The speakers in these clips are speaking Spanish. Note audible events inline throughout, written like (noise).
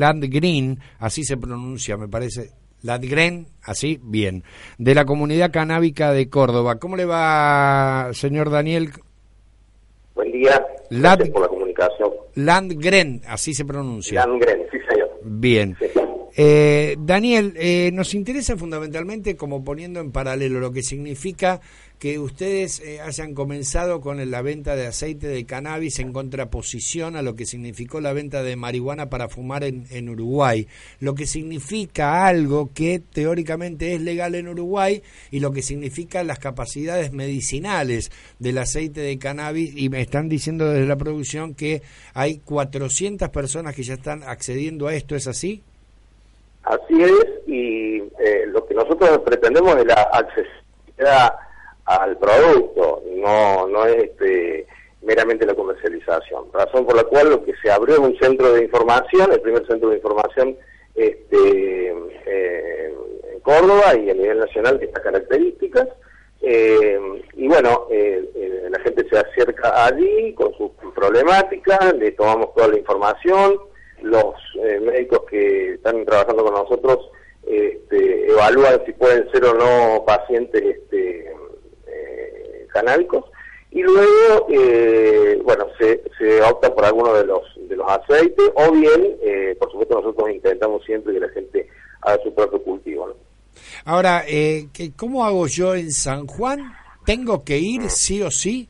Landgren, así se pronuncia, me parece, Landgren, así, bien, de la comunidad canábica de Córdoba. ¿Cómo le va, señor Daniel? Buen día, gracias por la comunicación. Landgren, así se pronuncia. Landgren, sí señor. Bien. Eh, Daniel, eh, nos interesa fundamentalmente como poniendo en paralelo lo que significa que ustedes eh, hayan comenzado con la venta de aceite de cannabis en contraposición a lo que significó la venta de marihuana para fumar en, en, Uruguay, lo que significa algo que teóricamente es legal en Uruguay y lo que significa las capacidades medicinales del aceite de cannabis. Y me están diciendo desde la producción que hay 400 personas que ya están accediendo a esto, ¿es así? Así es, y eh, lo que nosotros pretendemos es la accesibilidad al producto, no, no es este, meramente la comercialización. Razón por la cual lo que se abrió es un centro de información, el primer centro de información este, eh, en Córdoba y a nivel nacional de estas características. Eh, y bueno, la gente se acerca allí con sus problemáticas, le tomamos toda la información, los eh, médicos que están trabajando con nosotros este, evalúan si pueden ser o no pacientes este, eh, canábicos. Y luego eh, bueno se, se, opta por alguno de los de los aceites o bien eh, por supuesto nosotros intentamos siempre que la gente haga su propio cultivo ¿no? ahora eh, cómo hago yo en San Juan tengo que ir sí o sí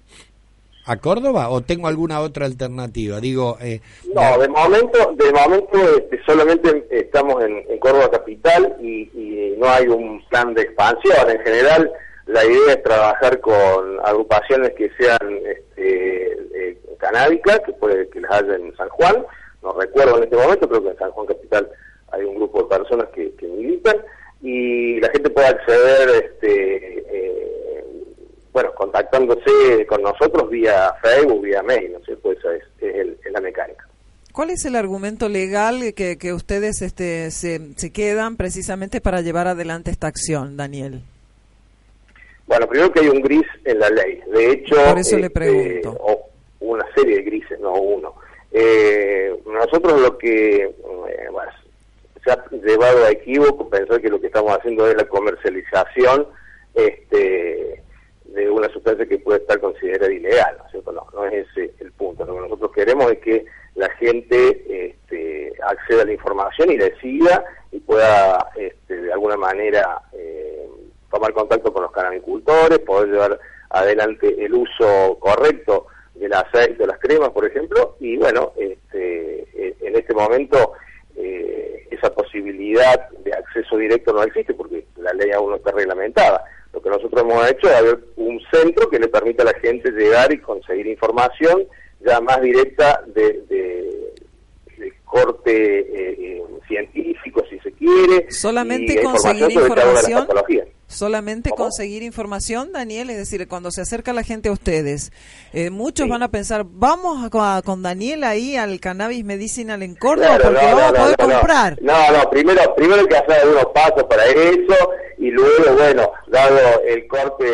a Córdoba o tengo alguna otra alternativa? Digo, eh, no, de momento, de momento este, solamente estamos en, Córdoba capital y, no hay un plan de expansión. En general, la idea es trabajar con agrupaciones que sean este, eh, canábicas, que puede que las haya en San Juan. No recuerdo en este momento, creo que en San Juan capital hay un grupo de personas que, que militan y la gente puede acceder bueno, contactándose con nosotros vía Facebook, vía mail, ¿no es cierto? Esa es, la mecánica. ¿Cuál es el argumento legal que, que ustedes este, se, se, quedan precisamente para llevar adelante esta acción, Daniel? Bueno, primero que hay un gris en la ley. De hecho, por eso le este, pregunto. O una serie de grises, no uno. Eh, nosotros lo que eh, bueno, se ha llevado a equívoco pensar que lo que estamos haciendo es la comercialización este, de una sustancia que puede estar considerada ilegal, ¿no es cierto? No, no es ese el punto. Lo que nosotros queremos es que la gente este, acceda a la información y decida y pueda este, de alguna manera eh, tomar contacto con los canabicultores, poder llevar adelante el uso correcto del aceite, de las cremas, por ejemplo, y bueno, este, en este momento eh, esa posibilidad de acceso directo no existe porque la ley aún no está reglamentada. Lo que nosotros hemos hecho es haber centro que le permita a la gente llegar y conseguir información ya más directa de, corte eh, eh, científico, si se quiere. Solamente conseguir información. Solamente conseguir información, Daniel, es decir, cuando se acerca la gente a ustedes, eh, muchos van a pensar, vamos a, con Daniel ahí al Cannabis Medicinal en Córdoba porque vamos a poder comprar. No, no, primero, primero hay que hacer algunos pasos para eso y luego, bueno, dado el corte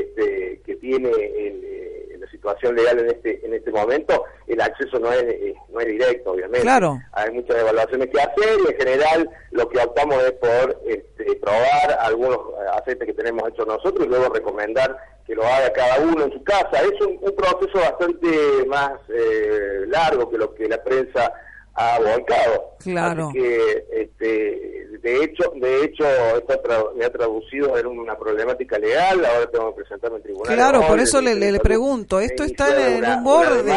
este, que tiene el, la situación legal en este en este momento, el acceso no es eh, no es directo, obviamente. Claro. Hay muchas evaluaciones que hacer y en general lo que optamos es por este, probar algunos aceites que tenemos hechos nosotros y luego recomendar que lo haga cada uno en su casa. Es un, proceso bastante más eh, largo que lo que la prensa ha volcado. Claro. Así que, este, de hecho, de hecho, esto me ha traducido en una problemática legal, ahora tengo que presentarme en tribunal. Claro, por eso le, le, pregunto, esto está en, un borde.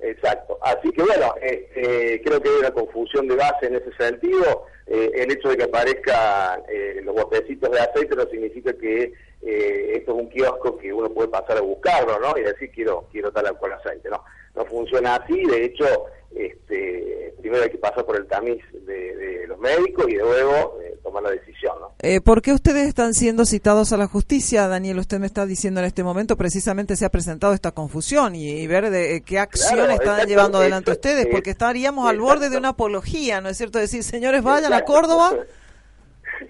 exacto. Así que bueno, este, creo que hay una confusión de base en ese sentido. Eh, el hecho de que aparezcan eh, los botecitos de aceite no significa que eh, esto es un kiosco que uno puede pasar a buscarlo, ¿no? Y decir quiero quiero tal alcohol aceite, no. No funciona así, de hecho, este, primero hay que pasar por el tamiz médicos y luego eh, tomar la decisión. ¿no? Eh, ¿Por qué ustedes están siendo citados a la justicia, Daniel? Usted me está diciendo en este momento precisamente se ha presentado esta confusión y, ver de eh, qué acción están llevando adelante ustedes, porque estaríamos al borde de una apología, ¿no es cierto? Decir, señores, vayan a Córdoba. (laughs)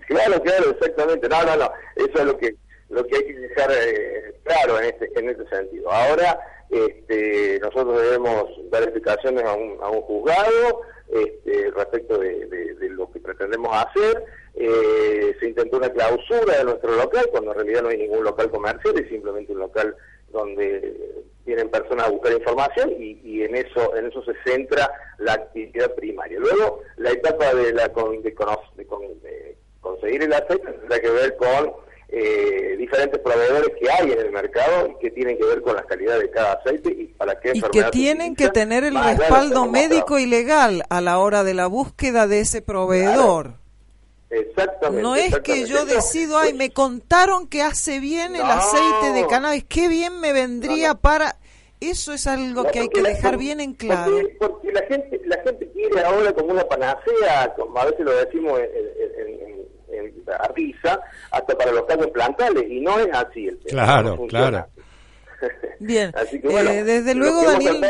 Claro, claro, exactamente. No, no, no. Eso es lo que lo que hay que dejar eh, claro en este en este sentido. Ahora este, nosotros debemos dar explicaciones a un, a un juzgado, este, respecto de, lo que pretendemos hacer. Eh, se intentó una clausura de nuestro local, cuando en realidad no hay ningún local comercial, es simplemente un local donde vienen personas a buscar información y, en eso en eso se centra la actividad primaria. Luego, la etapa de, la de, conseguir el aceite tendrá que ver con eh, diferentes proveedores que hay en el mercado y que tienen que ver con la calidad de cada aceite y para qué y que tienen que tener el respaldo médico y legal a la hora de la búsqueda de ese proveedor. Exactamente. No es que yo decido, ay, me contaron que hace bien el aceite de cannabis, qué bien me vendría para... Eso es algo que hay que dejar bien en claro. Porque, la gente la gente quiere ahora como una panacea, como a veces lo decimos en, a risa, hasta para los casos plantales, y no es así el tema. Claro, claro. (laughs) Bien, así que, bueno, eh, desde luego, Daniel...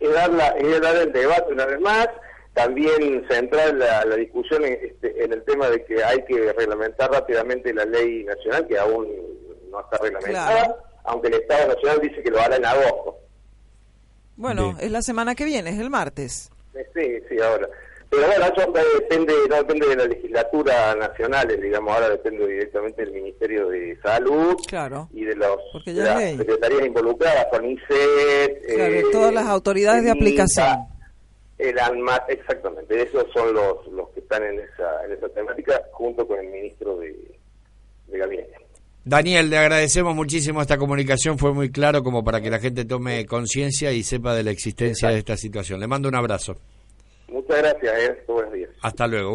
Es, dar dar el debate una vez más, también centrar la, la discusión en, este, en, el tema de que hay que reglamentar rápidamente la ley nacional, que aún no está reglamentada, aunque el Estado Nacional dice que lo hará en agosto. Bueno, es la semana que viene, es el martes. Sí, sí, ahora. Pero bueno, eso depende, no depende de la legislatura nacional, digamos, ahora depende directamente del Ministerio de Salud y de, los, las secretarías involucradas, con ICET, eh, todas las autoridades de aplicación. El ANMAT, exactamente, esos son los, los que están en esa, en esa temática junto con el ministro de, de Gabinete. Daniel, le agradecemos muchísimo esta comunicación, fue muy claro como para que la gente tome conciencia y sepa de la existencia de esta situación. Le mando un abrazo. Muchas gracias, eh. buenos días. Hasta luego.